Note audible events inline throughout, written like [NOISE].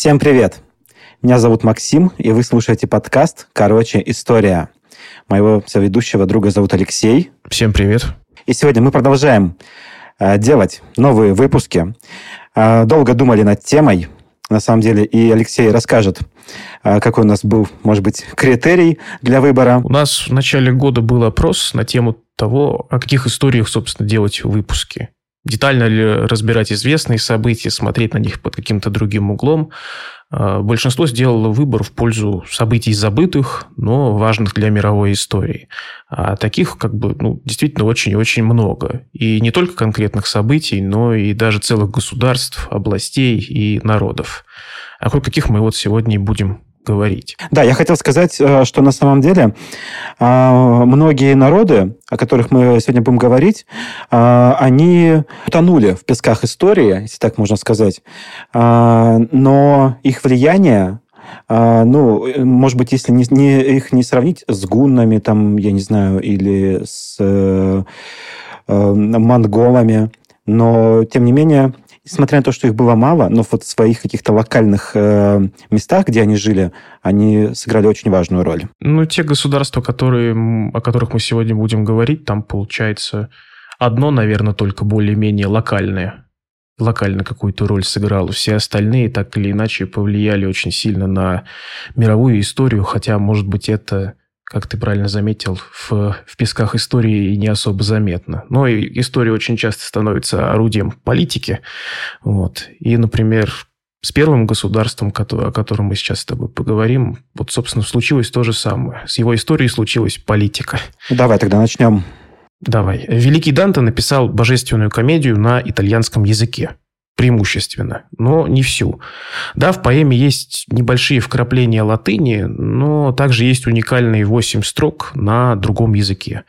Всем привет! Меня зовут Максим, и вы слушаете подкаст «Короче, история». Моего соведущего друга зовут Алексей. Всем привет. И сегодня мы продолжаем э, делать новые выпуски. Э, долго думали над темой, на самом деле, и Алексей расскажет, э, какой у нас был, может быть, критерий для выбора. У нас в начале года был опрос на тему того, о каких историях, собственно, делать выпуски детально ли разбирать известные события, смотреть на них под каким-то другим углом. А, большинство сделало выбор в пользу событий забытых, но важных для мировой истории. А таких как бы ну, действительно очень и очень много. И не только конкретных событий, но и даже целых государств, областей и народов. О каких мы вот сегодня и будем говорить. Да, я хотел сказать, э, что на самом деле э, многие народы, о которых мы сегодня будем говорить, э, они утонули в песках истории, если так можно сказать, но их влияние ну, может быть, если не, не, их не сравнить с гуннами, там, я не знаю, или с э, э, монголами, но, тем не менее, несмотря на то, что их было мало, но вот в своих каких-то локальных э, местах, где они жили, они сыграли очень важную роль. Ну, те государства, которые, о которых мы сегодня будем говорить, там получается одно, наверное, только более-менее локальное локально какую-то роль сыграло. Все остальные так или иначе повлияли очень сильно на мировую историю, хотя, может быть, это как ты правильно заметил, в, в песках истории не особо заметно. Но и история очень часто становится орудием политики. Вот. И, например, с первым государством, о котором мы сейчас с тобой поговорим, вот, собственно, случилось то же самое. С его историей случилась политика. Давай тогда начнем. Давай. Великий Данте написал божественную комедию на итальянском языке преимущественно, но не всю. Да, в поэме есть небольшие вкрапления латыни, но также есть уникальные восемь строк на другом языке.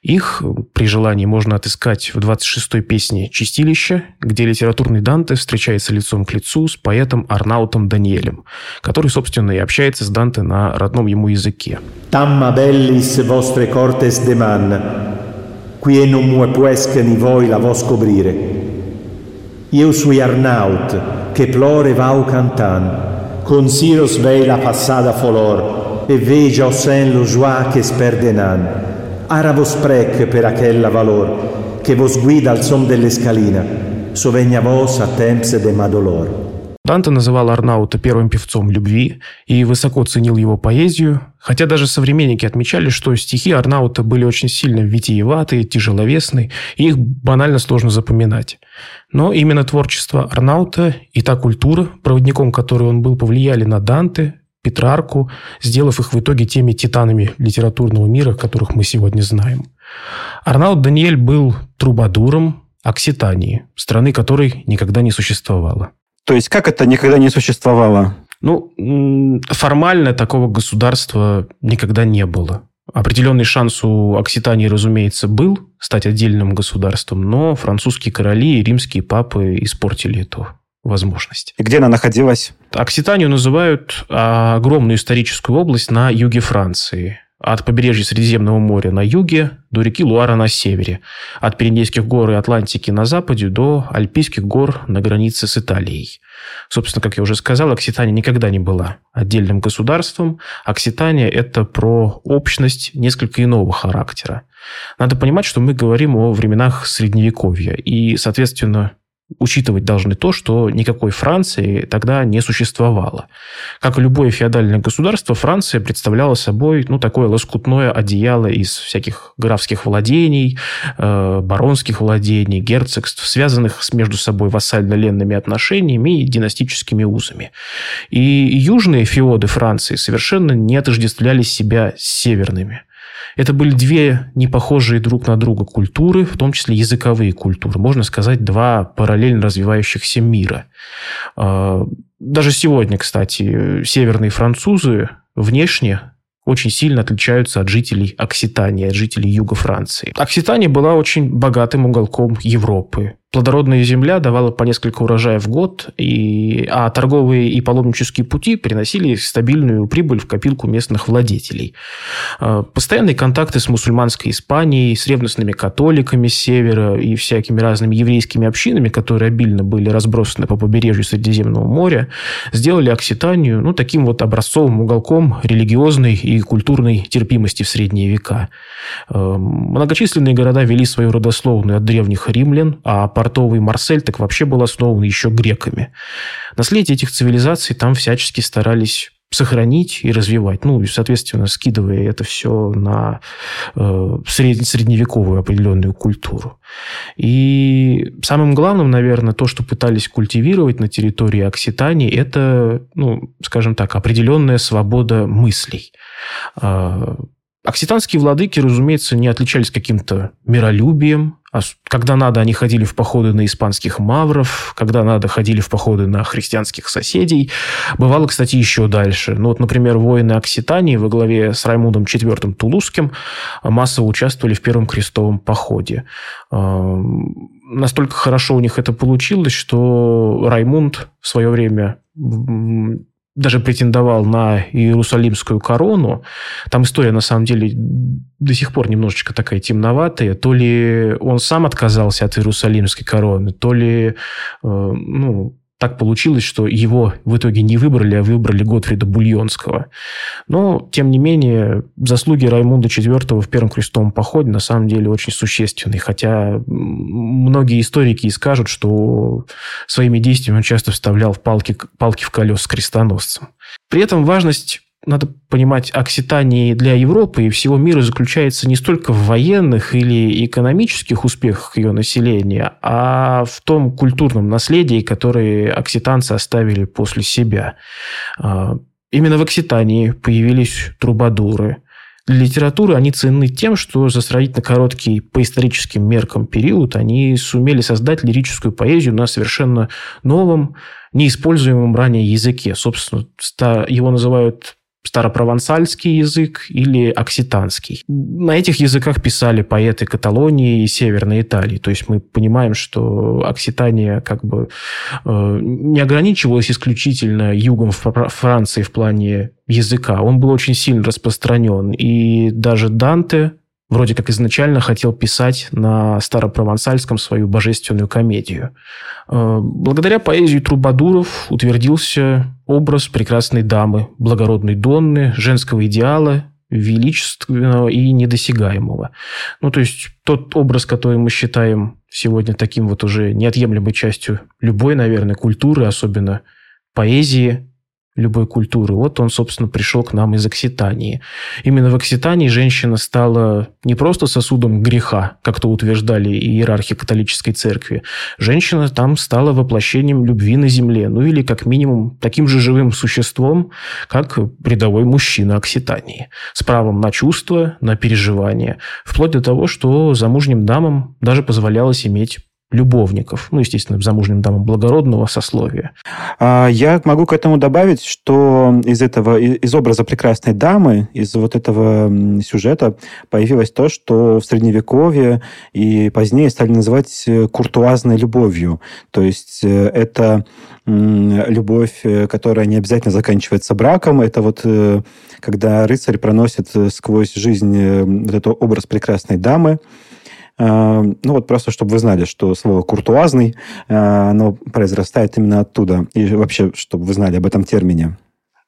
Их при желании можно отыскать в 26-й песне «Чистилище», где литературный Данте встречается лицом к лицу с поэтом Арнаутом Даниэлем, который, собственно, и общается с Данте на родном ему языке. «Tamma bellis vostre cortes deman, qui non mue puesque ni voi la vos cobrire». Eu sui Arnaut, che plore vau cantan, con Siros vei la passada folor, e veja o sen lo joie che sperdenan. Ara vos prec per aquella valor, che vos guida al som delle scalina, sovegna vos a temps de madolor. Данте называл Арнаута первым певцом любви и высоко ценил его поэзию, хотя даже современники отмечали, что стихи Арнаута были очень сильно витиеватые, тяжеловесные, и их банально сложно запоминать. Но именно творчество Арнаута и та культура, проводником которой он был, повлияли на Данте, Петрарку, сделав их в итоге теми титанами литературного мира, которых мы сегодня знаем. Арнаут Даниэль был трубадуром Окситании, страны которой никогда не существовало. То есть как это никогда не существовало? Ну, формально такого государства никогда не было. Определенный шанс у Окситании, разумеется, был стать отдельным государством, но французские короли и римские папы испортили эту возможность. И где она находилась? Окситанию называют а, огромную историческую область на юге Франции от побережья Средиземного моря на юге до реки Луара на севере, от Пиренейских гор и Атлантики на западе до Альпийских гор на границе с Италией. Собственно, как я уже сказал, Окситания никогда не была отдельным государством. Окситания – это про общность несколько иного характера. Надо понимать, что мы говорим о временах Средневековья, и, соответственно, учитывать должны то, что никакой Франции тогда не существовало. Как и любое феодальное государство, Франция представляла собой ну, такое лоскутное одеяло из всяких графских владений, э, баронских владений, герцогств, связанных с между собой вассально-ленными отношениями и династическими узами. И южные феоды Франции совершенно не отождествляли себя с северными – это были две непохожие друг на друга культуры, в том числе языковые культуры. Можно сказать, два параллельно развивающихся мира. А, даже сегодня, кстати, северные французы внешне очень сильно отличаются от жителей Окситании, от жителей юга Франции. Окситания была очень богатым уголком Европы. Плодородная земля давала по несколько урожаев в год, и, а торговые и паломнические пути приносили стабильную прибыль в копилку местных владетелей. А, постоянные контакты с мусульманской Испанией, с ревностными католиками с севера и всякими разными еврейскими общинами, которые обильно были разбросаны по побережью Средиземного моря, сделали Окситанию ну, таким вот образцовым уголком религиозной и культурной терпимости в средние века. А, многочисленные города вели свою родословную от древних римлян, а по портовый Марсель так вообще был основан еще греками. Наследие этих цивилизаций там всячески старались сохранить и развивать. Ну, и, соответственно, скидывая это все на э, сред... средневековую определенную культуру. И самым главным, наверное, то, что пытались культивировать на территории Окситании, это, ну, скажем так, определенная свобода мыслей. Э, окситанские владыки, разумеется, не отличались каким-то миролюбием, когда надо, они ходили в походы на испанских мавров, когда надо, ходили в походы на христианских соседей. Бывало, кстати, еще дальше. Ну, вот, например, воины Окситании во главе с Раймундом IV Тулузским массово участвовали в Первом крестовом походе. Настолько хорошо у них это получилось, что Раймунд в свое время даже претендовал на Иерусалимскую корону. Там история, на самом деле, до сих пор немножечко такая темноватая. То ли он сам отказался от Иерусалимской короны, то ли, э, ну, так получилось, что его в итоге не выбрали, а выбрали Готфрида Бульонского. Но, тем не менее, заслуги Раймунда IV в Первом крестовом походе на самом деле очень существенны. Хотя многие историки и скажут, что своими действиями он часто вставлял в палки, палки в колес с крестоносцем. При этом важность надо понимать, Окситании для Европы и всего мира заключается не столько в военных или экономических успехах ее населения, а в том культурном наследии, которое окситанцы оставили после себя. А, именно в Окситании появились трубадуры. Для литературы они ценны тем, что за сравнительно короткий по историческим меркам период они сумели создать лирическую поэзию на совершенно новом, неиспользуемом ранее языке. Собственно, его называют старопровансальский язык или окситанский. На этих языках писали поэты Каталонии и Северной Италии. То есть мы понимаем, что Окситания как бы э, не ограничивалась исключительно югом Франции в плане языка. Он был очень сильно распространен. И даже Данте вроде как изначально хотел писать на старопровансальском свою божественную комедию. Э, благодаря поэзии Трубадуров утвердился образ прекрасной дамы, благородной Донны, женского идеала, величественного и недосягаемого. Ну, то есть тот образ, который мы считаем сегодня таким вот уже неотъемлемой частью любой, наверное, культуры, особенно поэзии, любой культуры. Вот он, собственно, пришел к нам из Окситании. Именно в Окситании женщина стала не просто сосудом греха, как то утверждали иерархи католической церкви. Женщина там стала воплощением любви на земле, ну или как минимум таким же живым существом, как рядовой мужчина Окситании, с правом на чувства, на переживания, вплоть до того, что замужним дамам даже позволялось иметь любовников, ну, естественно, замужним дамам благородного сословия. А, я могу к этому добавить, что из этого, из образа прекрасной дамы, из вот этого сюжета появилось то, что в Средневековье и позднее стали называть э, куртуазной любовью. То есть э, это любовь, э, которая не обязательно заканчивается браком. Это вот когда рыцарь проносит сквозь жизнь вот этот образ прекрасной дамы, ну вот просто, чтобы вы знали, что слово «куртуазный», э, оно произрастает именно оттуда. И вообще, чтобы вы знали об этом термине.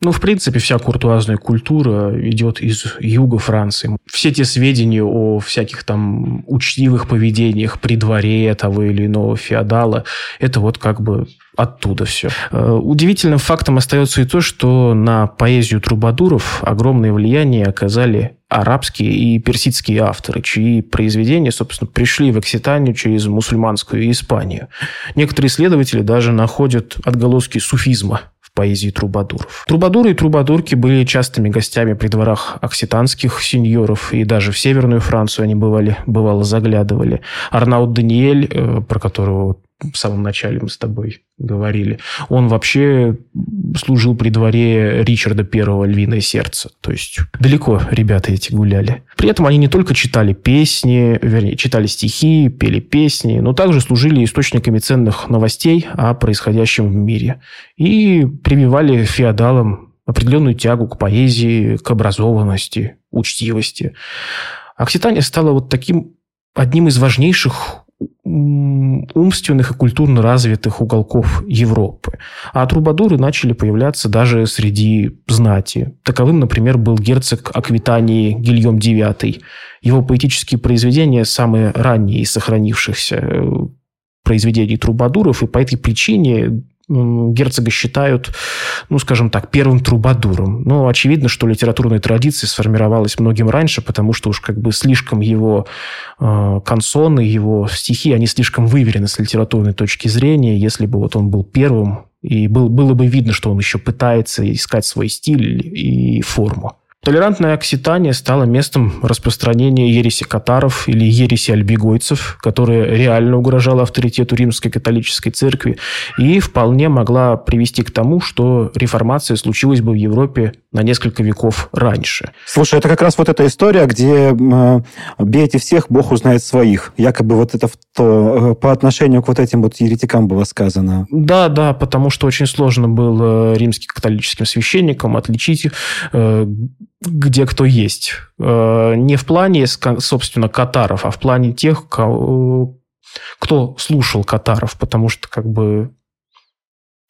Ну, в принципе, вся куртуазная культура идет из юга Франции. Все те сведения о всяких там учтивых поведениях при дворе того или иного феодала, это вот как бы оттуда все. Э, удивительным фактом остается и то, что на поэзию трубадуров огромное влияние оказали арабские и персидские авторы, чьи произведения, собственно, пришли в Окситанию через мусульманскую Испанию. Некоторые исследователи даже находят отголоски суфизма поэзии трубадуров. Трубадуры и трубадурки были частыми гостями при дворах окситанских сеньоров, и даже в Северную Францию они бывали, бывало заглядывали. Арнаут Даниэль, э, про которого в самом начале мы с тобой говорили, он вообще служил при дворе Ричарда Первого «Львиное сердце». То есть далеко ребята эти гуляли. При этом они не только читали песни, вернее, читали стихи, пели песни, но также служили источниками ценных новостей о происходящем в мире. И прививали феодалам определенную тягу к поэзии, к образованности, учтивости. Окситания стала вот таким одним из важнейших умственных и культурно развитых уголков Европы. А трубадуры начали появляться даже среди знати. Таковым, например, был герцог Аквитании Гильем IX. Его поэтические произведения самые ранние из сохранившихся э, произведений трубадуров, и по этой причине герцога считают, ну, скажем так, первым трубадуром. Но очевидно, что литературная традиция сформировалась многим раньше, потому что уж как бы слишком его э, консоны, его стихи, они слишком выверены с литературной точки зрения. Если бы вот он был первым, и был, было бы видно, что он еще пытается искать свой стиль и форму. Толерантная Окситания стала местом распространения ереси катаров или ереси альбигойцев, которая реально угрожала авторитету римской католической церкви и вполне могла привести к тому, что реформация случилась бы в Европе на несколько веков раньше. Слушай, это как раз вот эта история, где э, бейте всех, Бог узнает своих. Якобы вот это то, э, по отношению к вот этим вот еретикам было сказано. Да, да, потому что очень сложно было римским католическим священникам отличить э, где кто есть. Э, не в плане, собственно, катаров, а в плане тех, кто слушал катаров, потому что как бы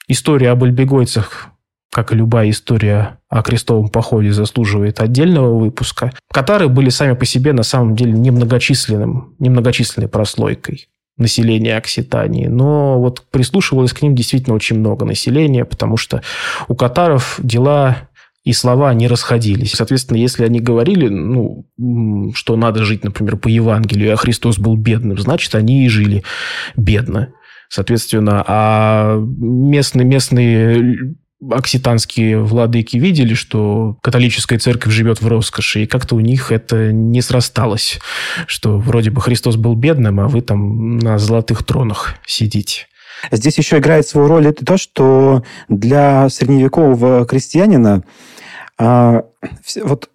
история об альбегойцах, как и любая история о крестовом походе, заслуживает отдельного выпуска. Катары были сами по себе на самом деле немногочисленным, немногочисленной прослойкой населения Окситании, но вот прислушивалось к ним действительно очень много населения, потому что у катаров дела и слова не расходились. Соответственно, если они говорили, ну, что надо жить, например, по Евангелию, а Христос был бедным, значит, они и жили бедно. Соответственно, а местные, местные окситанские владыки видели, что католическая церковь живет в роскоши, и как-то у них это не срасталось, что вроде бы Христос был бедным, а вы там на золотых тронах сидите. Здесь еще играет свою роль то, что для средневекового крестьянина а, вот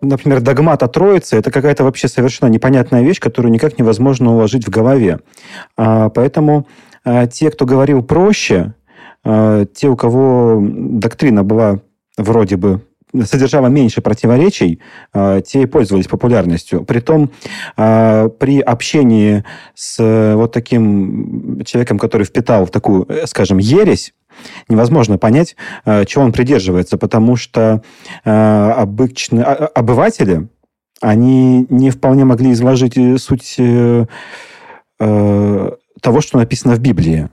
например, догмат о Троице – это какая-то вообще совершенно непонятная вещь, которую никак невозможно уложить в голове. А, поэтому а, те, кто говорил проще, те, у кого доктрина была вроде бы содержала меньше противоречий, те и пользовались популярностью. Притом при общении с вот таким человеком, который впитал такую, скажем, ересь, невозможно понять, э, чего он придерживается, потому что э, обычные а, обыватели, они не вполне могли изложить э, суть того, что написано в Библии.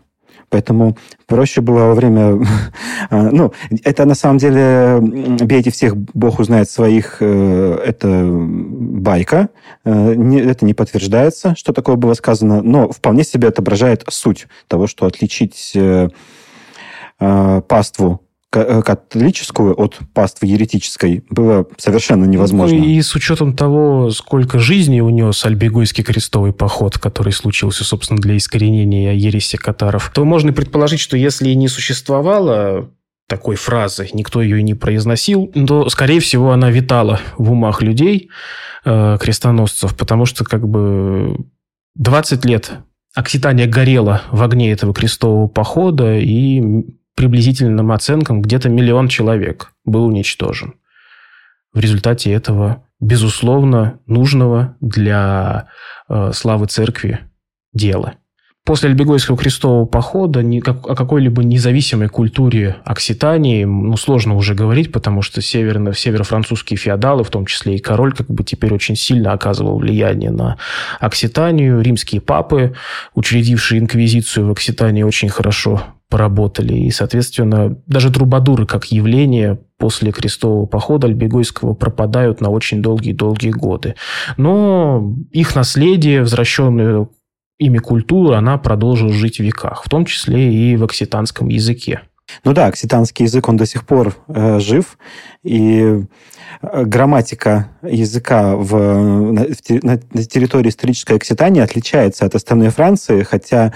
Поэтому проще было во время... [LAUGHS] ну, это на самом деле «Бейте всех, Бог узнает своих» это байка. Это не подтверждается, что такое было сказано, но вполне себе отображает суть того, что отличить Э, паству э, католическую от паствы еретической было совершенно невозможно. Ну, и с учетом того, сколько жизней унес Альбегойский крестовый поход, который случился, собственно, для искоренения ереси катаров, то можно предположить, что если и не существовало такой фразы, никто ее и не произносил, то, скорее всего, она витала в умах людей, э, крестоносцев, потому что как бы 20 лет Окситания горела в огне этого крестового похода, и приблизительным оценкам где-то миллион человек был уничтожен. В результате этого, безусловно, нужного для э, славы церкви дела. После Альбегойского крестового похода о какой-либо независимой культуре Окситании ну, сложно уже говорить, потому что северно, северо-французские феодалы, в том числе и король, как бы теперь очень сильно оказывал влияние на Окситанию. Римские папы, учредившие инквизицию в Окситании, очень хорошо поработали. И, соответственно, даже трубадуры как явление после крестового похода Альбегойского пропадают на очень долгие-долгие годы. Но их наследие, возвращенное ими культура, она продолжила жить в веках, в том числе и в окситанском языке. Ну да, окситанский язык, он до сих пор э, жив, и э, грамматика языка в, на, на территории исторической Окситании отличается от остальной Франции, хотя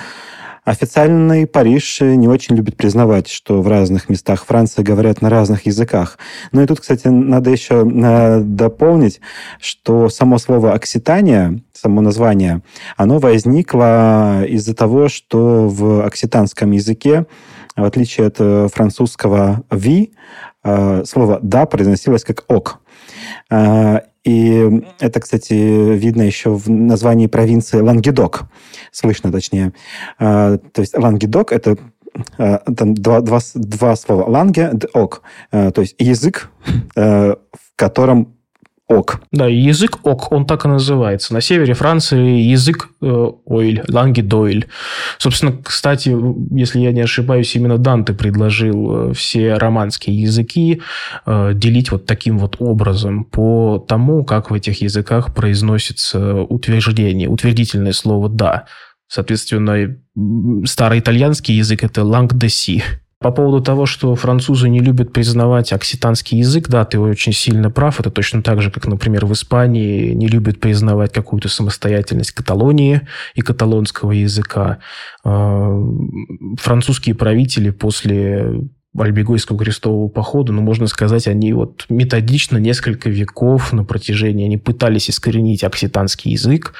Официальный Париж не очень любит признавать, что в разных местах Франции говорят на разных языках. Ну и тут, кстати, надо еще э, дополнить, что само слово «окситания», само название, оно возникло из-за того, что в окситанском языке, в отличие от э, французского «ви», э, слово «да» произносилось как «ок». И это, кстати, видно еще в названии провинции Лангедок. Слышно, точнее. То есть Лангедок – это там два, два, два слова. Ланге, ок. То есть язык, в котором ок. Да, язык ок, он так и называется. На севере Франции язык э, ойль, ланги дойль. Собственно, кстати, если я не ошибаюсь, именно Данте предложил э, все романские языки э, делить вот таким вот образом по тому, как в этих языках произносится утверждение, утвердительное слово «да». Соответственно, старый итальянский язык – это «langue de si», по поводу того, что французы не любят признавать окситанский язык, да, ты очень сильно прав. Это точно так же, как, например, в Испании не любят признавать какую-то самостоятельность Каталонии и каталонского языка. А, французские правители после Альбегойского крестового похода, ну, можно сказать, они вот методично несколько веков на протяжении, они пытались искоренить окситанский язык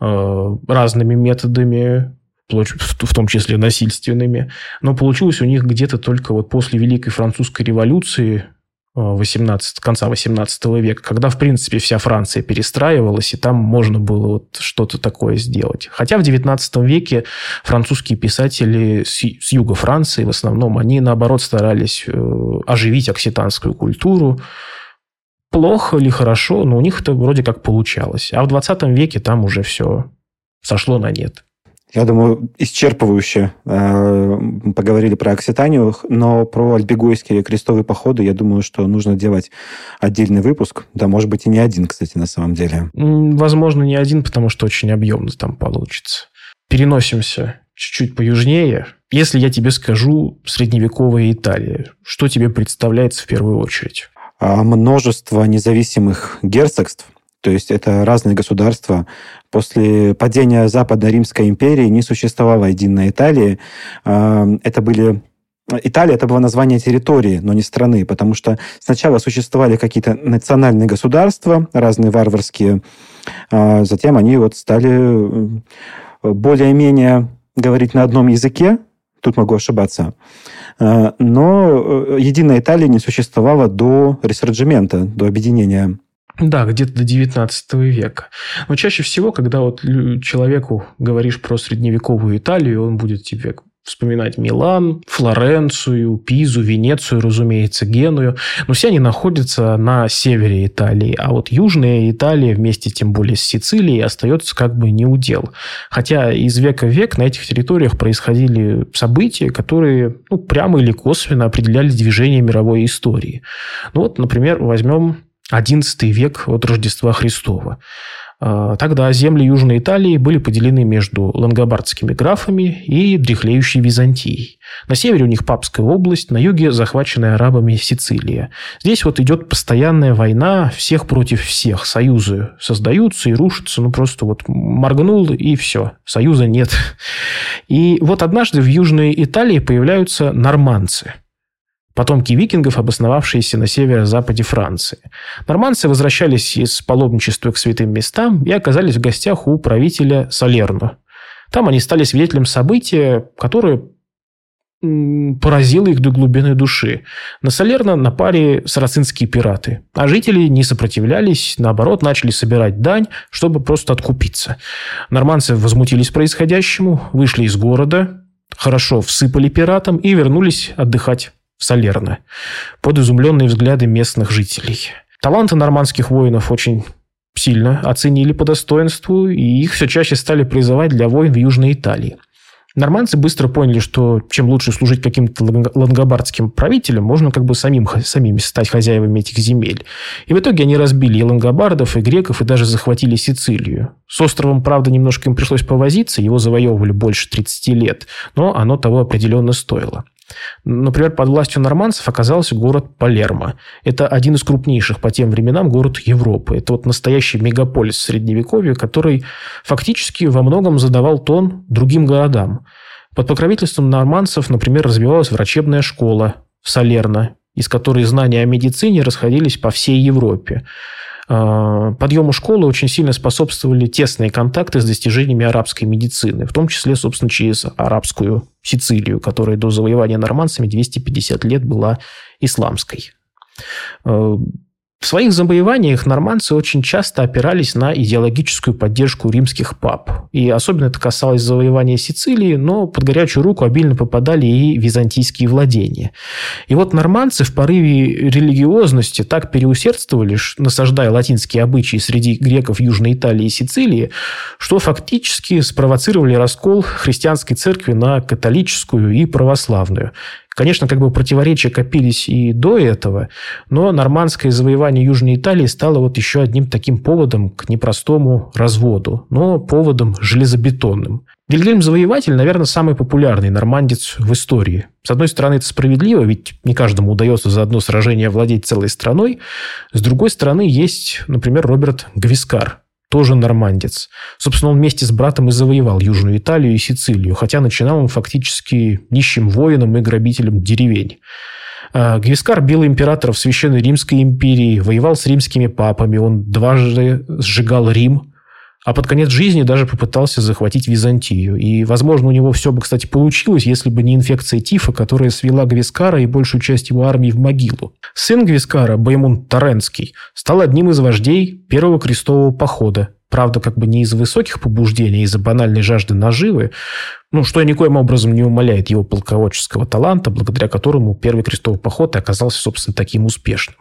э, разными методами, в том числе насильственными. Но получилось у них где-то только вот после Великой Французской революции 18, э, конца 18 века, когда, в принципе, вся Франция перестраивалась, и там можно было вот что-то такое сделать. Хотя в 19 веке французские писатели с, с юга Франции, в основном, они, наоборот, старались э, оживить окситанскую культуру. Плохо или хорошо, но у них это вроде как получалось. А в 20 веке там уже все сошло на нет. Я думаю, исчерпывающе э, поговорили про Окситанию, но про альбегойские крестовые походы, я думаю, что нужно делать отдельный выпуск. Да, может быть, и не один, кстати, на самом деле. Возможно, не один, потому что очень объемно там получится. Переносимся чуть-чуть поюжнее. Если я тебе скажу средневековая Италия, что тебе представляется в первую очередь? А, множество независимых герцогств, то есть это разные государства. После падения Западной Римской империи не существовало единой Италии. А, это были Италия это было название территории, но не страны, потому что сначала существовали какие-то национальные государства, разные варварские, а затем они вот стали э, более-менее говорить на одном языке, тут могу ошибаться, а, но э, единая Италия не существовала до ресорджимента, до объединения да, где-то до 19 века. Но чаще всего, когда вот человеку говоришь про средневековую Италию, он будет тебе вспоминать Милан, Флоренцию, Пизу, Венецию, разумеется, Геную. Но все они находятся на севере Италии. А вот южная Италия вместе тем более с Сицилией остается как бы не удел. Хотя из века в век на этих территориях происходили события, которые ну, прямо или косвенно определяли движение мировой истории. Ну вот, например, возьмем XI век от Рождества Христова. А, тогда земли Южной Италии были поделены между лангобардскими графами и дряхлеющей Византией. На севере у них Папская область, на юге захваченная арабами Сицилия. Здесь вот идет постоянная война всех против всех. Союзы создаются и рушатся, ну просто вот моргнул и все, союза нет. И вот однажды в Южной Италии появляются норманцы – потомки викингов, обосновавшиеся на северо-западе Франции. Норманцы возвращались из паломничества к святым местам и оказались в гостях у правителя Салерно. Там они стали свидетелем события, которое поразило их до глубины души. На Салерно напали сарацинские пираты, а жители не сопротивлялись, наоборот, начали собирать дань, чтобы просто откупиться. Норманцы возмутились происходящему, вышли из города, хорошо всыпали пиратам и вернулись отдыхать в Салерно, под изумленные взгляды местных жителей. Таланты нормандских воинов очень сильно оценили по достоинству, и их все чаще стали призывать для войн в Южной Италии. Нормандцы быстро поняли, что чем лучше служить каким-то лангобардским правителям, можно как бы самим, самими стать хозяевами этих земель. И в итоге они разбили и лангобардов, и греков, и даже захватили Сицилию. С островом, правда, немножко им пришлось повозиться, его завоевывали больше 30 лет, но оно того определенно стоило. Например, под властью норманцев оказался город Палермо. Это один из крупнейших по тем временам город Европы. Это вот настоящий мегаполис Средневековья, который фактически во многом задавал тон другим городам. Под покровительством нормандцев, например, развивалась врачебная школа в Салерно, из которой знания о медицине расходились по всей Европе. А, подъему школы очень сильно способствовали тесные контакты с достижениями арабской медицины, в том числе, собственно, через арабскую Сицилию, которая до завоевания нормандцами 250 лет была исламской. В своих завоеваниях нормандцы очень часто опирались на идеологическую поддержку римских пап. И особенно это касалось завоевания Сицилии, но под горячую руку обильно попадали и византийские владения. И вот нормандцы в порыве религиозности так переусердствовали, насаждая латинские обычаи среди греков Южной Италии и Сицилии, что фактически спровоцировали раскол христианской церкви на католическую и православную. Конечно, как бы противоречия копились и до этого, но нормандское завоевание Южной Италии стало вот еще одним таким поводом к непростому разводу, но поводом железобетонным. Вильгельм Завоеватель, наверное, самый популярный нормандец в истории. С одной стороны, это справедливо, ведь не каждому удается за одно сражение владеть целой страной. С другой стороны, есть, например, Роберт Гвискар, тоже нормандец. Собственно, он вместе с братом и завоевал Южную Италию и Сицилию, хотя начинал он фактически нищим воином и грабителем деревень. А, Гвискар бил императоров Священной Римской империи, воевал с римскими папами, он дважды сжигал Рим, а под конец жизни даже попытался захватить Византию. И, возможно, у него все бы, кстати, получилось, если бы не инфекция тифа, которая свела Гвискара и большую часть его армии в могилу. Сын Гвискара, Баймун Таренский, стал одним из вождей первого крестового похода. Правда, как бы не из-за высоких побуждений, а из-за банальной жажды наживы, ну, что никоим образом не умаляет его полководческого таланта, благодаря которому первый крестовый поход и оказался, собственно, таким успешным.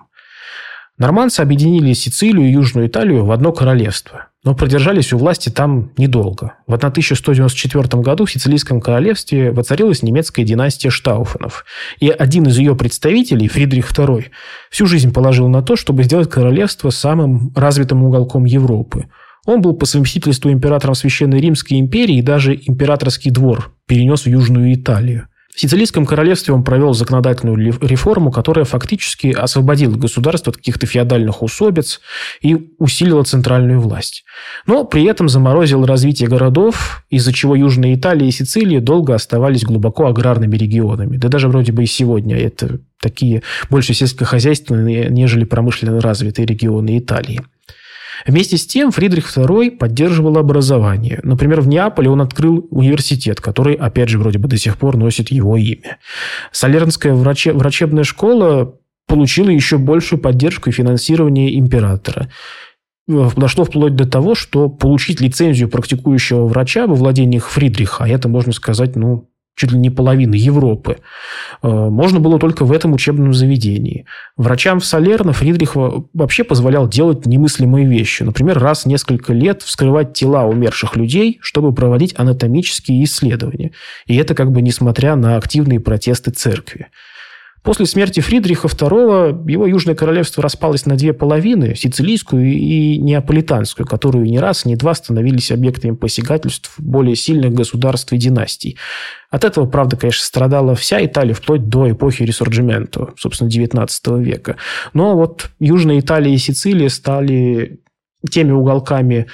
Нормандцы объединили Сицилию и Южную Италию в одно королевство, но продержались у власти там недолго. В 1194 году в Сицилийском королевстве воцарилась немецкая династия Штауфенов, и один из ее представителей, Фридрих II, всю жизнь положил на то, чтобы сделать королевство самым развитым уголком Европы. Он был по совместительству императором Священной Римской империи и даже императорский двор перенес в Южную Италию. В Сицилийском королевстве он провел законодательную реформу, которая фактически освободила государство от каких-то феодальных усобиц и усилила центральную власть. Но при этом заморозил развитие городов, из-за чего Южная Италия и Сицилия долго оставались глубоко аграрными регионами. Да даже вроде бы и сегодня это такие больше сельскохозяйственные, нежели промышленно развитые регионы Италии. Вместе с тем Фридрих II поддерживал образование. Например, в Неаполе он открыл университет, который, опять же, вроде бы до сих пор носит его имя. Солернская враче- врачебная школа получила еще большую поддержку и финансирование императора. Дошло вплоть до того, что получить лицензию практикующего врача во владениях Фридриха, а это, можно сказать, ну, чуть ли не половины Европы, э, можно было только в этом учебном заведении. Врачам в Салерно Фридрих вообще позволял делать немыслимые вещи. Например, раз в несколько лет вскрывать тела умерших людей, чтобы проводить анатомические исследования. И это как бы несмотря на активные протесты церкви. После смерти Фридриха II его Южное Королевство распалось на две половины, сицилийскую и неаполитанскую, которые не раз, ни два становились объектами посягательств более сильных государств и династий. От этого, правда, конечно, страдала вся Италия вплоть до эпохи Ресорджимента, собственно, XIX века. Но вот Южная Италия и Сицилия стали теми уголками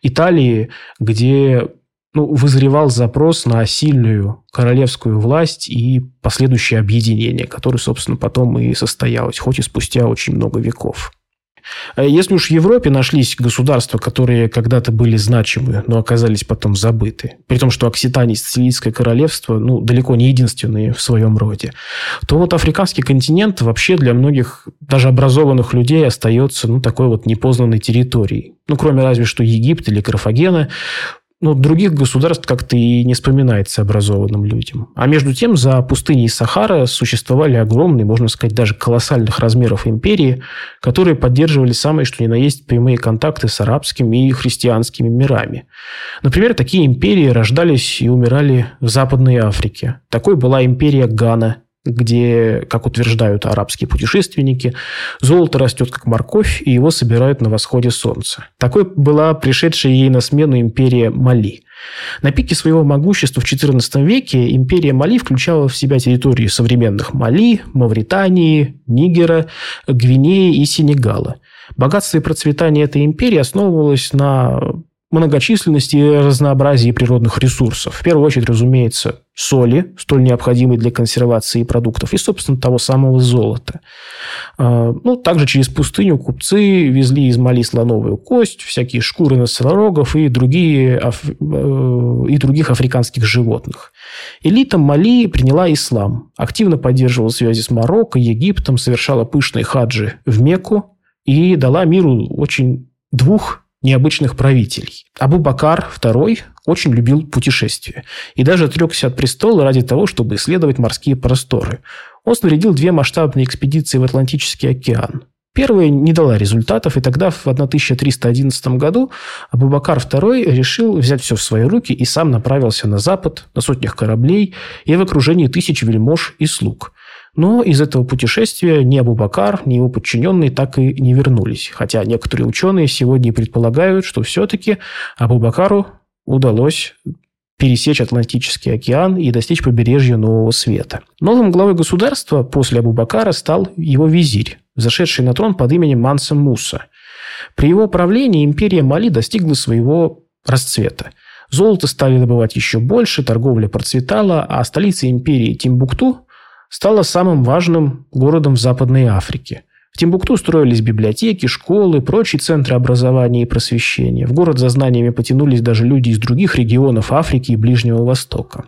Италии, где ну, вызревал запрос на сильную королевскую власть и последующее объединение, которое, собственно, потом и состоялось, хоть и спустя очень много веков. А если уж в Европе нашлись государства, которые когда-то были значимы, но оказались потом забыты, при том, что Окситания и Сицилийское королевство ну, далеко не единственные в своем роде, то вот африканский континент вообще для многих, даже образованных людей, остается ну, такой вот непознанной территорией. Ну, кроме разве что Египта или Карфагена, ну, других государств как-то и не вспоминается образованным людям. А между тем за пустыней Сахара существовали огромные, можно сказать, даже колоссальных размеров империи, которые поддерживали самые, что ни на есть, прямые контакты с арабскими и христианскими мирами. Например, такие империи рождались и умирали в Западной Африке. Такой была империя Гана, где, как утверждают арабские путешественники, золото растет как морковь, и его собирают на восходе солнца. Такой была пришедшая ей на смену империя Мали. На пике своего могущества в XIV веке империя Мали включала в себя территории современных Мали, Мавритании, Нигера, Гвинеи и Сенегала. Богатство и процветание этой империи основывалось на многочисленности и разнообразии природных ресурсов. В первую очередь, разумеется, соли, столь необходимой для консервации продуктов, и, собственно, того самого золота. А, ну, также через пустыню купцы везли из Мали слоновую кость, всякие шкуры носорогов и, другие, э, и других африканских животных. Элита Мали приняла ислам, активно поддерживала связи с Марокко, Египтом, совершала пышные хаджи в Мекку и дала миру очень двух необычных правителей. Абу Бакар II очень любил путешествия и даже отрекся от престола ради того, чтобы исследовать морские просторы. Он снарядил две масштабные экспедиции в Атлантический океан. Первая не дала результатов, и тогда в 1311 году Абубакар II решил взять все в свои руки и сам направился на запад на сотнях кораблей и в окружении тысяч вельмож и слуг. Но из этого путешествия ни Абубакар, ни его подчиненные так и не вернулись. Хотя некоторые ученые сегодня предполагают, что все-таки Абубакару удалось пересечь Атлантический океан и достичь побережья Нового Света. Новым главой государства после Абубакара стал его визирь, зашедший на трон под именем Манса Муса. При его правлении империя Мали достигла своего расцвета. Золото стали добывать еще больше, торговля процветала, а столица империи Тимбукту стала самым важным городом в Западной Африке. В Тимбукту строились библиотеки, школы, прочие центры образования и просвещения. В город за знаниями потянулись даже люди из других регионов Африки и Ближнего Востока.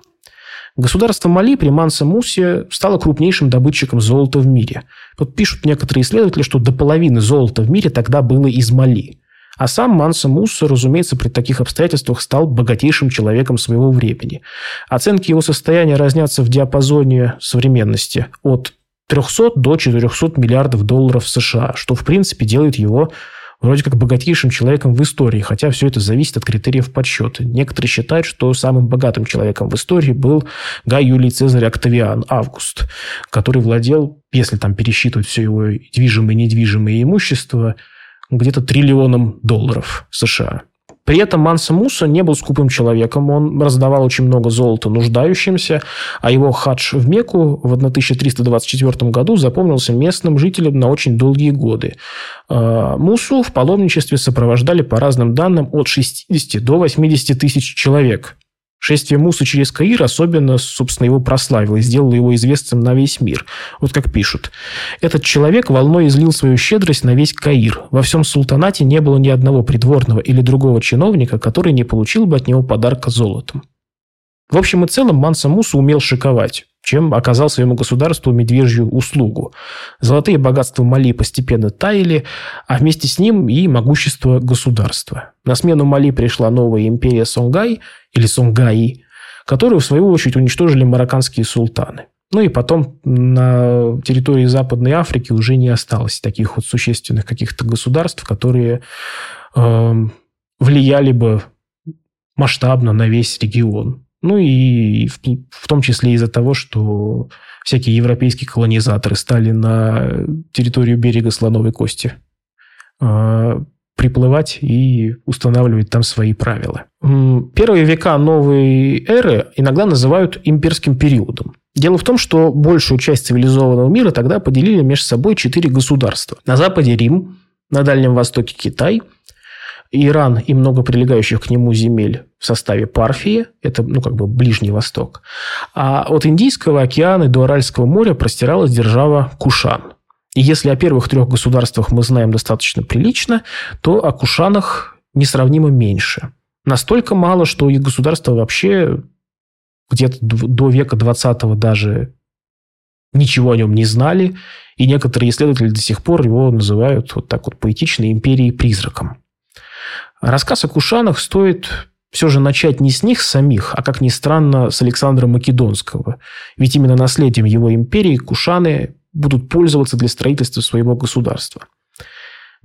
Государство Мали при Мансе Мусе стало крупнейшим добытчиком золота в мире. Вот пишут некоторые исследователи, что до половины золота в мире тогда было из Мали. А сам Манса Мусса, разумеется, при таких обстоятельствах стал богатейшим человеком своего времени. Оценки его состояния разнятся в диапазоне современности от 300 до 400 миллиардов долларов США, что, в принципе, делает его вроде как богатейшим человеком в истории, хотя все это зависит от критериев подсчета. Некоторые считают, что самым богатым человеком в истории был Гай Юлий Цезарь Октавиан Август, который владел, если там пересчитывать все его движимое и недвижимое имущество, где-то триллионом долларов США. При этом Манса Муса не был скупым человеком, он раздавал очень много золота нуждающимся, а его хадж в Мекку в 1324 году запомнился местным жителям на очень долгие годы. А, Мусу в паломничестве сопровождали по разным данным от 60 до 80 тысяч человек. Шествие Мусы через Каир особенно, собственно, его прославило и сделало его известным на весь мир. Вот как пишут. Этот человек волной излил свою щедрость на весь Каир. Во всем султанате не было ни одного придворного или другого чиновника, который не получил бы от него подарка золотом. В общем и целом Манса Муса умел шиковать, чем оказал своему государству медвежью услугу. Золотые богатства Мали постепенно таяли, а вместе с ним и могущество государства. На смену Мали пришла новая империя Сонгай или Сонгаи, которую, в свою очередь, уничтожили марокканские султаны. Ну и потом на территории Западной Африки уже не осталось таких вот существенных каких-то государств, которые э, влияли бы масштабно на весь регион. Ну и в, в том числе из-за того, что всякие европейские колонизаторы стали на территорию берега Слоновой Кости э, приплывать и устанавливать там свои правила. Первые века новой эры иногда называют имперским периодом. Дело в том, что большую часть цивилизованного мира тогда поделили между собой четыре государства. На западе Рим, на Дальнем Востоке Китай – Иран и много прилегающих к нему земель в составе Парфии, это, ну, как бы Ближний Восток. А от Индийского океана до Аральского моря простиралась держава Кушан. И если о первых трех государствах мы знаем достаточно прилично, то о Кушанах несравнимо меньше. Настолько мало, что и государства вообще где-то до века 20 даже ничего о нем не знали, и некоторые исследователи до сих пор его называют вот так вот поэтичной империей-призраком. Рассказ о Кушанах стоит все же начать не с них самих, а, как ни странно, с Александра Македонского. Ведь именно наследием его империи Кушаны будут пользоваться для строительства своего государства.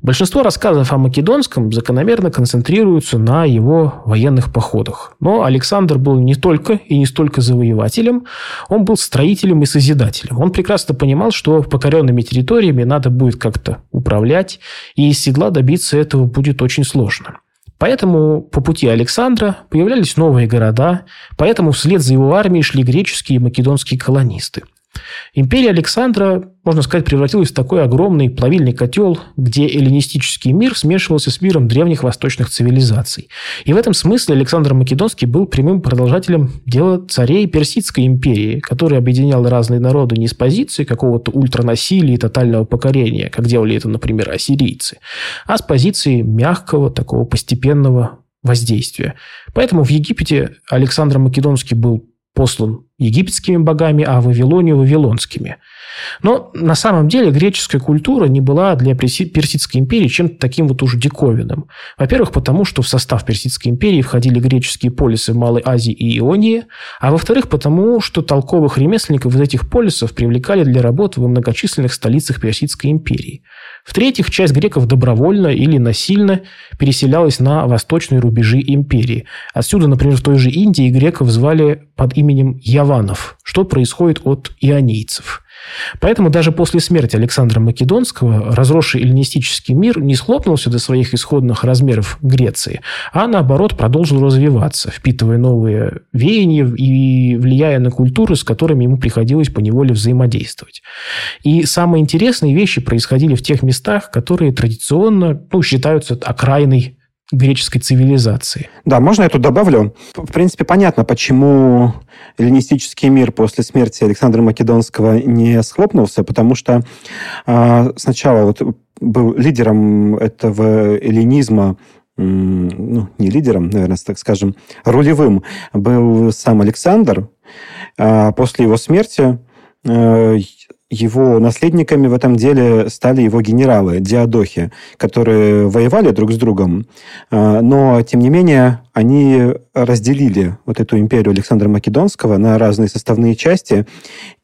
Большинство рассказов о Македонском закономерно концентрируются на его военных походах. Но Александр был не только и не столько завоевателем, он был строителем и созидателем. Он прекрасно понимал, что покоренными территориями надо будет как-то управлять, и из седла добиться этого будет очень сложно. Поэтому по пути Александра появлялись новые города, поэтому вслед за его армией шли греческие и македонские колонисты. Империя Александра, можно сказать, превратилась в такой огромный плавильный котел, где эллинистический мир смешивался с миром древних восточных цивилизаций. И в этом смысле Александр Македонский был прямым продолжателем дела царей Персидской империи, который объединял разные народы не с позиции какого-то ультранасилия и тотального покорения, как делали это, например, ассирийцы, а с позиции мягкого, такого постепенного воздействия. Поэтому в Египте Александр Македонский был послан египетскими богами, а Вавилонию – вавилонскими. Но на самом деле греческая культура не была для Персидской империи чем-то таким вот уж диковинным. Во-первых, потому что в состав Персидской империи входили греческие полисы в Малой Азии и Ионии, а во-вторых, потому что толковых ремесленников из этих полисов привлекали для работы в многочисленных столицах Персидской империи. В-третьих, часть греков добровольно или насильно переселялась на восточные рубежи империи. Отсюда, например, в той же Индии греков звали под именем Яванов, что происходит от ионийцев – Поэтому даже после смерти Александра Македонского разросший эллинистический мир не схлопнулся до своих исходных размеров Греции, а наоборот продолжил развиваться, впитывая новые веяния и влияя на культуры, с которыми ему приходилось поневоле взаимодействовать. И самые интересные вещи происходили в тех местах, которые традиционно ну, считаются окраиной греческой цивилизации. Да, можно я тут добавлю? В принципе, понятно, почему эллинистический мир после смерти Александра Македонского не схлопнулся, потому что э, сначала вот был лидером этого эллинизма ну, не лидером, наверное, так скажем, рулевым был сам Александр. А после его смерти э, его наследниками в этом деле стали его генералы, диадохи, которые воевали друг с другом, а, но, тем не менее, они разделили вот эту империю Александра Македонского на разные составные части,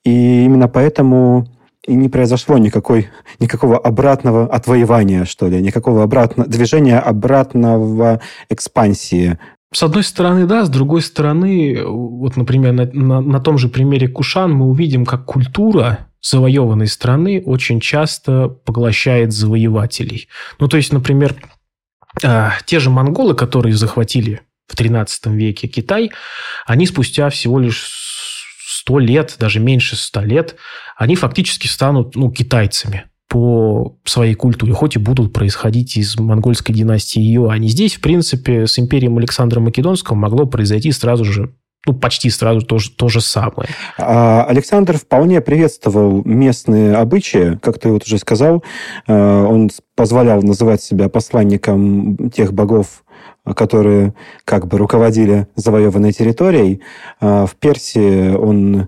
и именно поэтому и не произошло никакой, никакого обратного отвоевания, что ли, никакого обратного движения обратного экспансии. С одной стороны, да, с другой стороны, вот, например, на, на, на том же примере Кушан мы увидим, как культура завоеванной страны очень часто поглощает завоевателей. Ну, то есть, например, э, те же монголы, которые захватили в 13 веке Китай, они спустя всего лишь 100 лет, даже меньше 100 лет, они фактически станут ну, китайцами по своей культуре, хоть и будут происходить из монгольской династии Юань. Здесь, в принципе, с империей Александра Македонского могло произойти сразу же ну, почти сразу то, то же самое. А Александр вполне приветствовал местные обычаи, как ты вот уже сказал. Э, он позволял называть себя посланником тех богов, которые как бы руководили завоеванной территорией. Э, в Персии он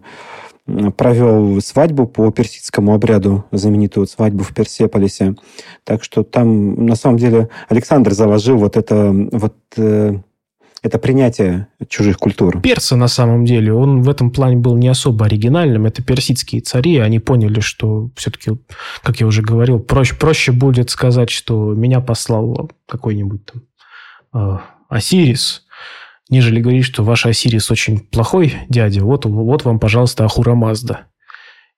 провел свадьбу по персидскому обряду, знаменитую свадьбу в Персеполисе. Так что там, на самом деле, Александр заложил вот это вот э, это принятие чужих культур. Персы, на самом деле, он в этом плане был не особо оригинальным. Это персидские цари, они поняли, что все-таки, как я уже говорил, проще, проще будет сказать, что меня послал какой-нибудь там э, Осирис, нежели говорить, что ваш Осирис очень плохой дядя, вот, вот вам, пожалуйста, Ахура Мазда.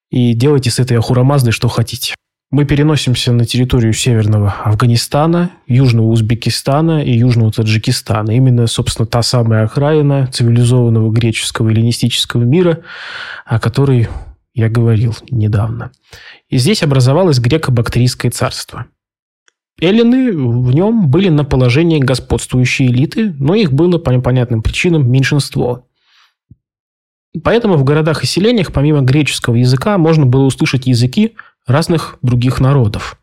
И делайте с этой Ахура Маздой что хотите. Мы переносимся на территорию северного Афганистана, южного Узбекистана и южного Таджикистана. Именно, собственно, та самая окраина цивилизованного греческого эллинистического мира, о которой я говорил недавно. И здесь образовалось греко-бактрийское царство. Эллины в нем были на положении господствующей элиты, но их было по непонятным причинам меньшинство. Поэтому в городах и селениях, помимо греческого языка, можно было услышать языки, разных других народов.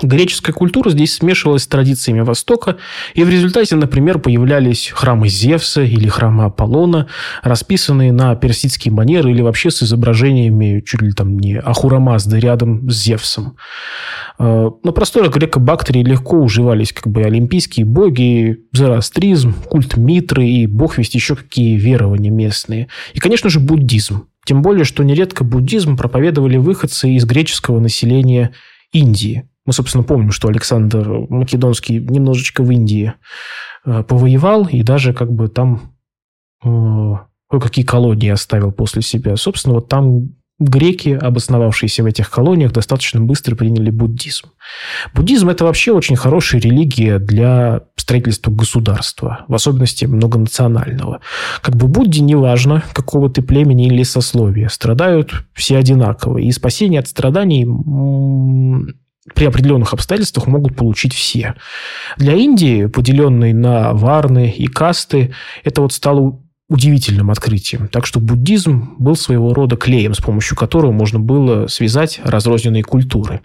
Греческая культура здесь смешивалась с традициями Востока, и в результате, например, появлялись храмы Зевса или храмы Аполлона, расписанные на персидские манеры или вообще с изображениями чуть ли там не Ахурамазды рядом с Зевсом. Э, на просторах греко-бактрии легко уживались как бы олимпийские боги, зороастризм, культ Митры и бог весть еще какие верования местные. И, конечно же, буддизм. Тем более, что нередко буддизм проповедовали выходцы из греческого населения Индии. Мы, собственно, помним, что Александр Македонский немножечко в Индии э, повоевал и даже как бы там э, кое-какие колонии оставил после себя. Собственно, вот там греки, обосновавшиеся в этих колониях, достаточно быстро приняли буддизм. Буддизм – это вообще очень хорошая религия для строительства государства, в особенности многонационального. Как бы Будде не важно, какого ты племени или сословия, страдают все одинаково. И спасение от страданий при определенных обстоятельствах могут получить все. Для Индии, поделенной на варны и касты, это вот стало удивительным открытием. Так что буддизм был своего рода клеем, с помощью которого можно было связать разрозненные культуры.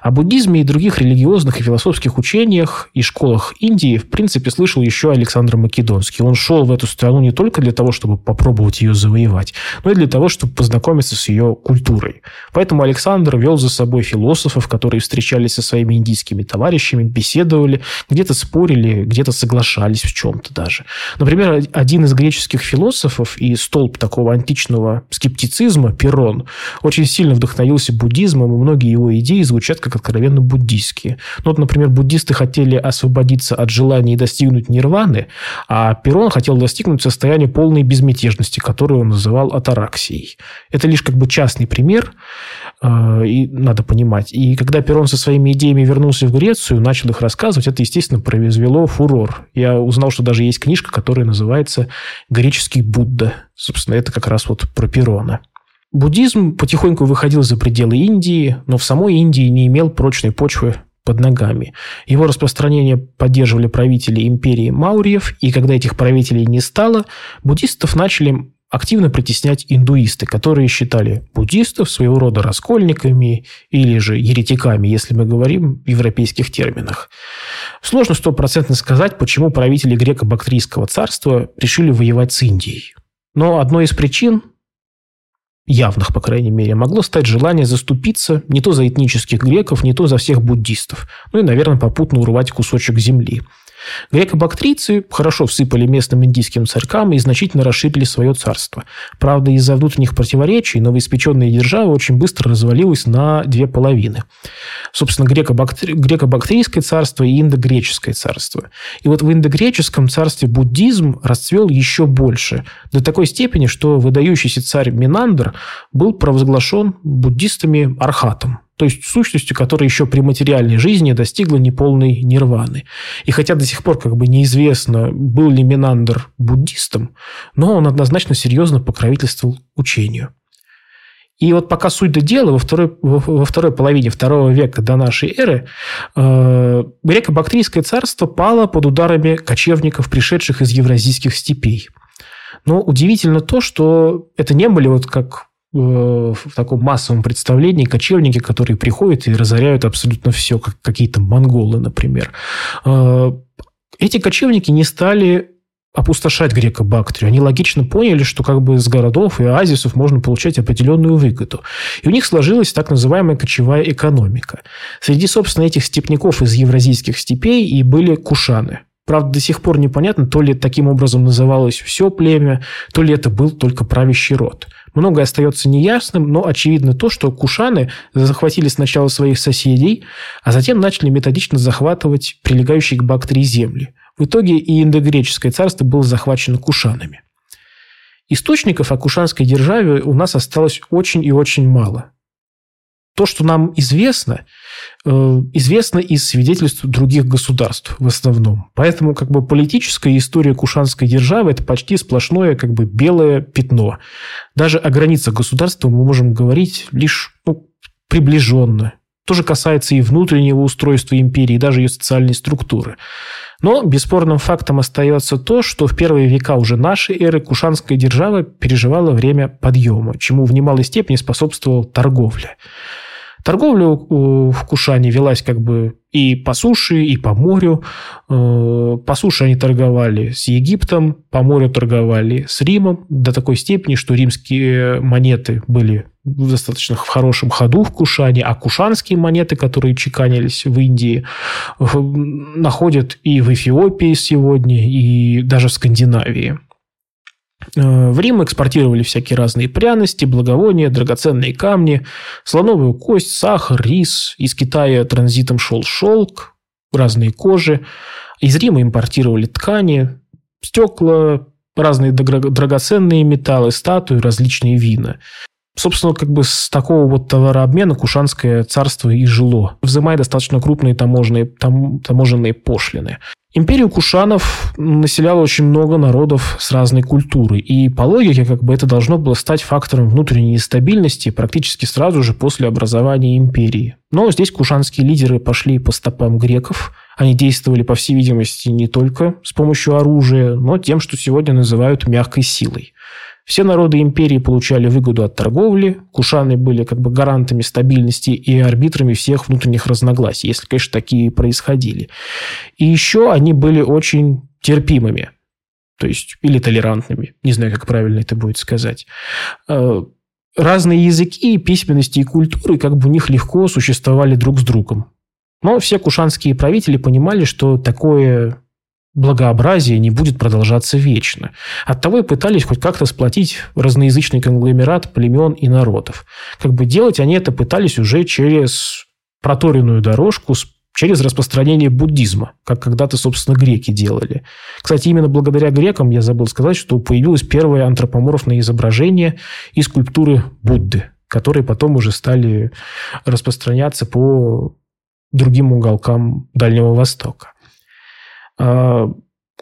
О буддизме и других религиозных и философских учениях и школах Индии, в принципе, слышал еще Александр Македонский. Он шел в эту страну не только для того, чтобы попробовать ее завоевать, но и для того, чтобы познакомиться с ее культурой. Поэтому Александр вел за собой философов, которые встречались со своими индийскими товарищами, беседовали, где-то спорили, где-то соглашались в чем-то даже. Например, один из греческих греческих философов и столб такого античного скептицизма, Перрон, очень сильно вдохновился буддизмом, и многие его идеи звучат как откровенно буддийские. Ну, вот, например, буддисты хотели освободиться от желания достигнуть нирваны, а Перрон хотел достигнуть состояния полной безмятежности, которую он называл атараксией. Это лишь как бы частный пример, э, и надо понимать. И когда Перрон со своими идеями вернулся в Грецию, начал их рассказывать, это, естественно, произвело фурор. Я узнал, что даже есть книжка, которая называется греческий Будда. Собственно, это как раз вот про Перона. Буддизм потихоньку выходил за пределы Индии, но в самой Индии не имел прочной почвы под ногами. Его распространение поддерживали правители империи Маурьев, и когда этих правителей не стало, буддистов начали активно притеснять индуисты, которые считали буддистов своего рода раскольниками или же еретиками, если мы говорим в европейских терминах. Сложно стопроцентно сказать, почему правители греко-бактрийского царства решили воевать с Индией. Но одной из причин, явных, по крайней мере, могло стать желание заступиться не то за этнических греков, не то за всех буддистов, ну и, наверное, попутно урвать кусочек земли – Греко-бактрийцы хорошо всыпали местным индийским царькам и значительно расширили свое царство. Правда, из-за внутренних противоречий новоиспеченная держава очень быстро развалилась на две половины. Собственно, греко-бактрийское царство и индогреческое царство. И вот в индогреческом царстве буддизм расцвел еще больше, до такой степени, что выдающийся царь Минандр был провозглашен буддистами архатом то есть сущностью, которая еще при материальной жизни достигла неполной нирваны. И хотя до сих пор как бы неизвестно, был ли Минандр буддистом, но он однозначно серьезно покровительствовал учению. И вот пока суть до дела, во второй, во второй половине второго века до нашей эры э, греко-бактрийское царство пало под ударами кочевников, пришедших из евразийских степей. Но удивительно то, что это не были вот как в таком массовом представлении кочевники, которые приходят и разоряют абсолютно все, как какие-то монголы, например. Э, эти кочевники не стали опустошать греко-бактрию. Они логично поняли, что как бы с городов и оазисов можно получать определенную выгоду. И у них сложилась так называемая кочевая экономика. Среди, собственно, этих степняков из евразийских степей и были кушаны. Правда, до сих пор непонятно, то ли таким образом называлось все племя, то ли это был только правящий род. Многое остается неясным, но очевидно то, что кушаны захватили сначала своих соседей, а затем начали методично захватывать прилегающие к Бактрии земли. В итоге и индогреческое царство было захвачено кушанами. Источников о кушанской державе у нас осталось очень и очень мало то, что нам известно, э, известно из свидетельств других государств в основном. Поэтому как бы политическая история Кушанской державы – это почти сплошное как бы белое пятно. Даже о границах государства мы можем говорить лишь ну, приближенно. То же касается и внутреннего устройства империи, даже ее социальной структуры. Но бесспорным фактом остается то, что в первые века уже нашей эры Кушанская держава переживала время подъема, чему в немалой степени способствовала торговля. Торговля в Кушане велась как бы и по суше, и по морю. Э, по суше они торговали с Египтом, по морю торговали с Римом до такой степени, что римские монеты были достаточно в хорошем ходу в Кушане, а кушанские монеты, которые чеканились в Индии, находят и в Эфиопии сегодня, и даже в Скандинавии. Э, в Рим экспортировали всякие разные пряности, благовония, драгоценные камни, слоновую кость, сахар, рис. Из Китая транзитом шел шелк, разные кожи. Из Рима импортировали ткани, стекла, разные драгоценные металлы, статуи, различные вина. Собственно, как бы с такого вот товарообмена Кушанское царство и жило, взимая достаточно крупные таможенные, там, таможенные пошлины. Империю Кушанов населяло очень много народов с разной культурой, и по логике как бы это должно было стать фактором внутренней стабильности практически сразу же после образования империи. Но здесь кушанские лидеры пошли по стопам греков, они действовали, по всей видимости, не только с помощью оружия, но тем, что сегодня называют мягкой силой. Все народы империи получали выгоду от торговли, кушаны были как бы гарантами стабильности и арбитрами всех внутренних разногласий, если, конечно, такие происходили. И еще они были очень терпимыми, то есть или толерантными, не знаю, как правильно это будет сказать. Э, разные языки, письменности и культуры как бы у них легко существовали друг с другом. Но все кушанские правители понимали, что такое благообразие не будет продолжаться вечно. Оттого и пытались хоть как-то сплотить разноязычный конгломерат племен и народов. Как бы делать они это пытались уже через проторенную дорожку, через распространение буддизма, как когда-то, собственно, греки делали. Кстати, именно благодаря грекам, я забыл сказать, что появилось первое антропоморфное изображение и скульптуры Будды, которые потом уже стали распространяться по другим уголкам Дальнего Востока. А,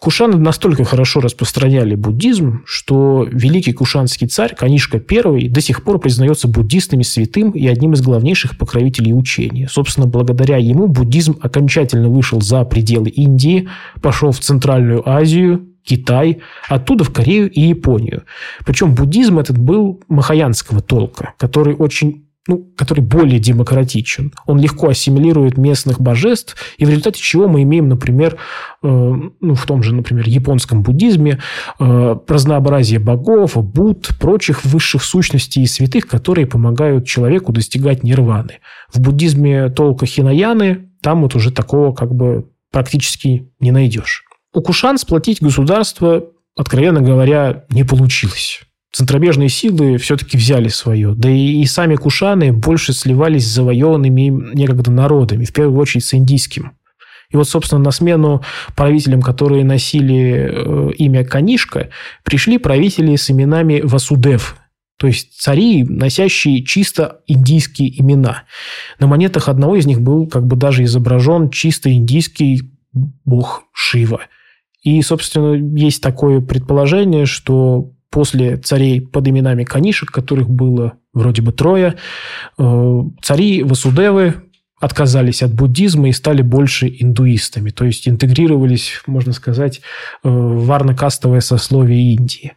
Кушаны настолько хорошо распространяли буддизм, что великий кушанский царь Канишка I до сих пор признается буддистами святым и одним из главнейших покровителей учения. Собственно, благодаря ему буддизм окончательно вышел за пределы Индии, пошел в Центральную Азию, Китай, оттуда в Корею и Японию. Причем буддизм этот был махаянского толка, который очень ну, который более демократичен. Он легко ассимилирует местных божеств, и в результате чего мы имеем, например, э, ну, в том же, например, японском буддизме э, разнообразие богов, Будд, прочих высших сущностей и святых, которые помогают человеку достигать нирваны. В буддизме толка хинаяны там вот уже такого как бы практически не найдешь. У Кушан сплотить государство, откровенно говоря, не получилось центробежные силы все-таки взяли свое. Да и, и сами кушаны больше сливались с завоеванными некогда народами, в первую очередь с индийским. И вот, собственно, на смену правителям, которые носили э, имя Канишка, пришли правители с именами Васудев, то есть цари, носящие чисто индийские имена. На монетах одного из них был как бы даже изображен чисто индийский бог Шива. И, собственно, есть такое предположение, что после царей под именами канишек, которых было вроде бы трое, э, цари Васудевы отказались от буддизма и стали больше индуистами, то есть интегрировались, можно сказать, э, в варно-кастовое сословие Индии.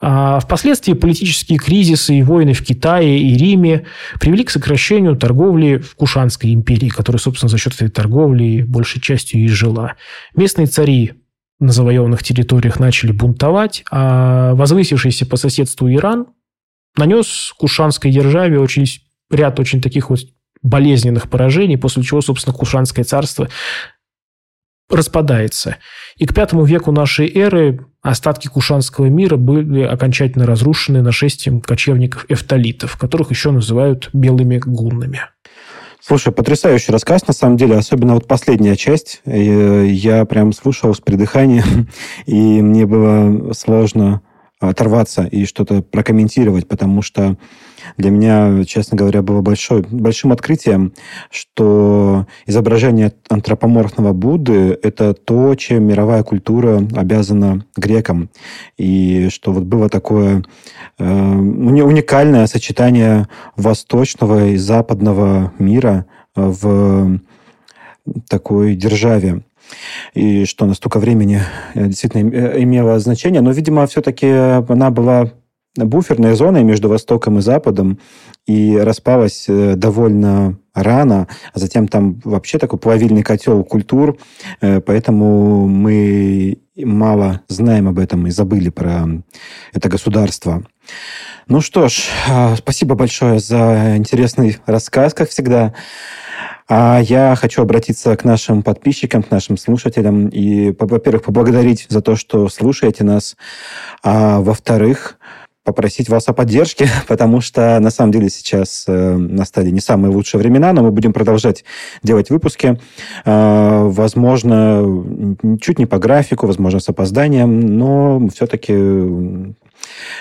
А впоследствии политические кризисы и войны в Китае и Риме привели к сокращению торговли в Кушанской империи, которая, собственно, за счет этой торговли большей частью и жила. Местные цари на завоеванных территориях начали бунтовать, а возвысившийся по соседству Иран нанес Кушанской державе очень, ряд очень таких вот болезненных поражений, после чего, собственно, Кушанское царство распадается. И к пятому веку нашей эры остатки Кушанского мира были окончательно разрушены нашествием кочевников-эфталитов, которых еще называют белыми гуннами. Слушай, потрясающий рассказ, на самом деле, особенно вот последняя часть. Э, я прям слушал с придыханием, [LAUGHS] и мне было сложно оторваться и что-то прокомментировать, потому что для меня, честно говоря, было большой, большим открытием, что изображение антропоморфного Будды – это то, чем мировая культура обязана грекам. И что вот было такое э, уникальное сочетание восточного и западного мира в такой державе и что на столько времени э, действительно э, имело значение. Но, видимо, все-таки она была буферной зоной между Востоком и Западом и распалась э, довольно рано, а затем там вообще такой плавильный котел культур, поэтому мы мало знаем об этом и забыли про это государство. Ну что ж, спасибо большое за интересный рассказ, как всегда. А я хочу обратиться к нашим подписчикам, к нашим слушателям и, во-первых, поблагодарить за то, что слушаете нас, а во-вторых, попросить вас о поддержке, [LAUGHS] потому что на самом деле сейчас э, настали не самые лучшие времена, но мы будем продолжать делать выпуски. Э, возможно, чуть не по графику, возможно, с опозданием, но все-таки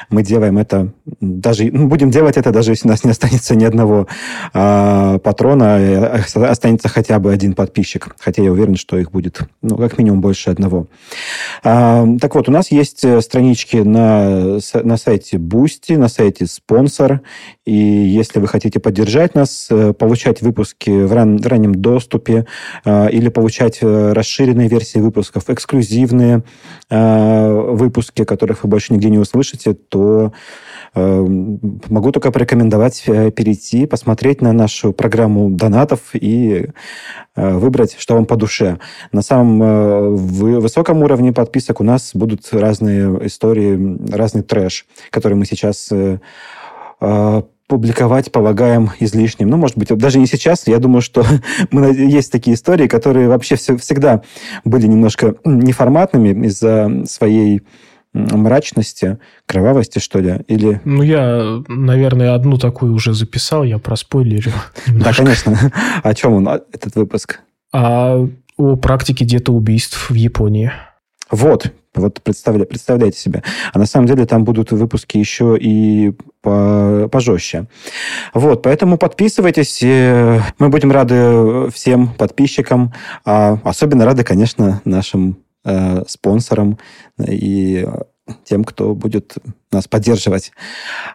Мы делаем это даже, ну, будем делать это даже если у нас не останется ни одного э, патрона, э, останется хотя бы один подписчик. Хотя я уверен, что их будет, ну, как минимум больше одного. Э, так вот, у нас есть странички на, на сайте Boosty, на сайте Sponsor. И если вы хотите поддержать нас, э, получать выпуски в, ран, в раннем доступе э, или получать э, расширенные версии выпусков, эксклюзивные э, выпуски, которых вы больше нигде не услышите, то э, могу только порекомендовать э, перейти, посмотреть на нашу программу донатов и э, выбрать, что вам по душе. На самом э, высоком уровне подписок у нас будут разные истории, разный трэш, который мы сейчас э, э, публиковать полагаем излишним. Ну, может быть, даже не сейчас. Я думаю, что [LAUGHS] мы, есть такие истории, которые вообще все, всегда были немножко неформатными из-за своей мрачности, кровавости, что ли? Или... Ну, я, наверное, одну такую уже записал, я проспойлерю. Да, конечно. [LAUGHS] О чем он, этот выпуск? А о практике где-то убийств в Японии. Вот, вот представля, представляете себе. А на самом деле там будут выпуски еще и по, пожестче. Вот, поэтому подписывайтесь. Мы будем рады всем подписчикам. А особенно рады, конечно, нашим э, спонсорам и тем, кто будет нас поддерживать.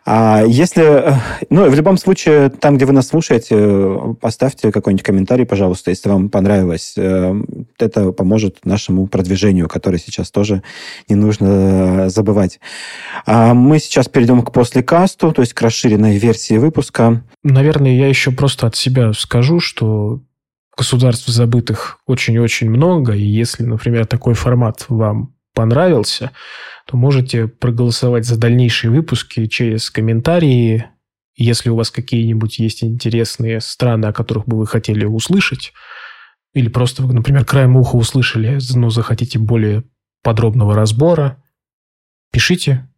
А если... Ну, в любом случае, там, где вы нас слушаете, поставьте какой-нибудь комментарий, пожалуйста, если вам понравилось. Э, это поможет нашему продвижению, которое сейчас тоже не нужно забывать. А мы сейчас перейдем к послекасту, то есть к расширенной версии выпуска. Наверное, я еще просто от себя скажу, что государств забытых очень-очень много, и если, например, такой формат вам понравился, то можете проголосовать за дальнейшие выпуски через комментарии. Если у вас какие-нибудь есть интересные страны, о которых бы вы хотели услышать, или просто, например, краем уха услышали, но захотите более подробного разбора, пишите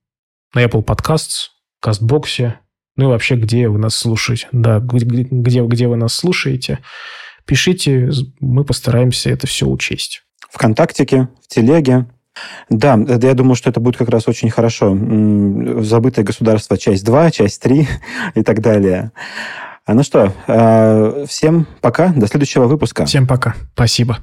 на Apple Podcasts, Кастбоксе, ну и вообще, где вы нас слушаете. Да, где, где вы нас слушаете. Пишите, мы постараемся это все учесть. Вконтактике, в Телеге, да, я думаю, что это будет как раз очень хорошо. Забытое государство, часть 2, часть 3 [LAUGHS] и так далее. Ну что, а, всем пока, до следующего выпуска. Всем пока, спасибо.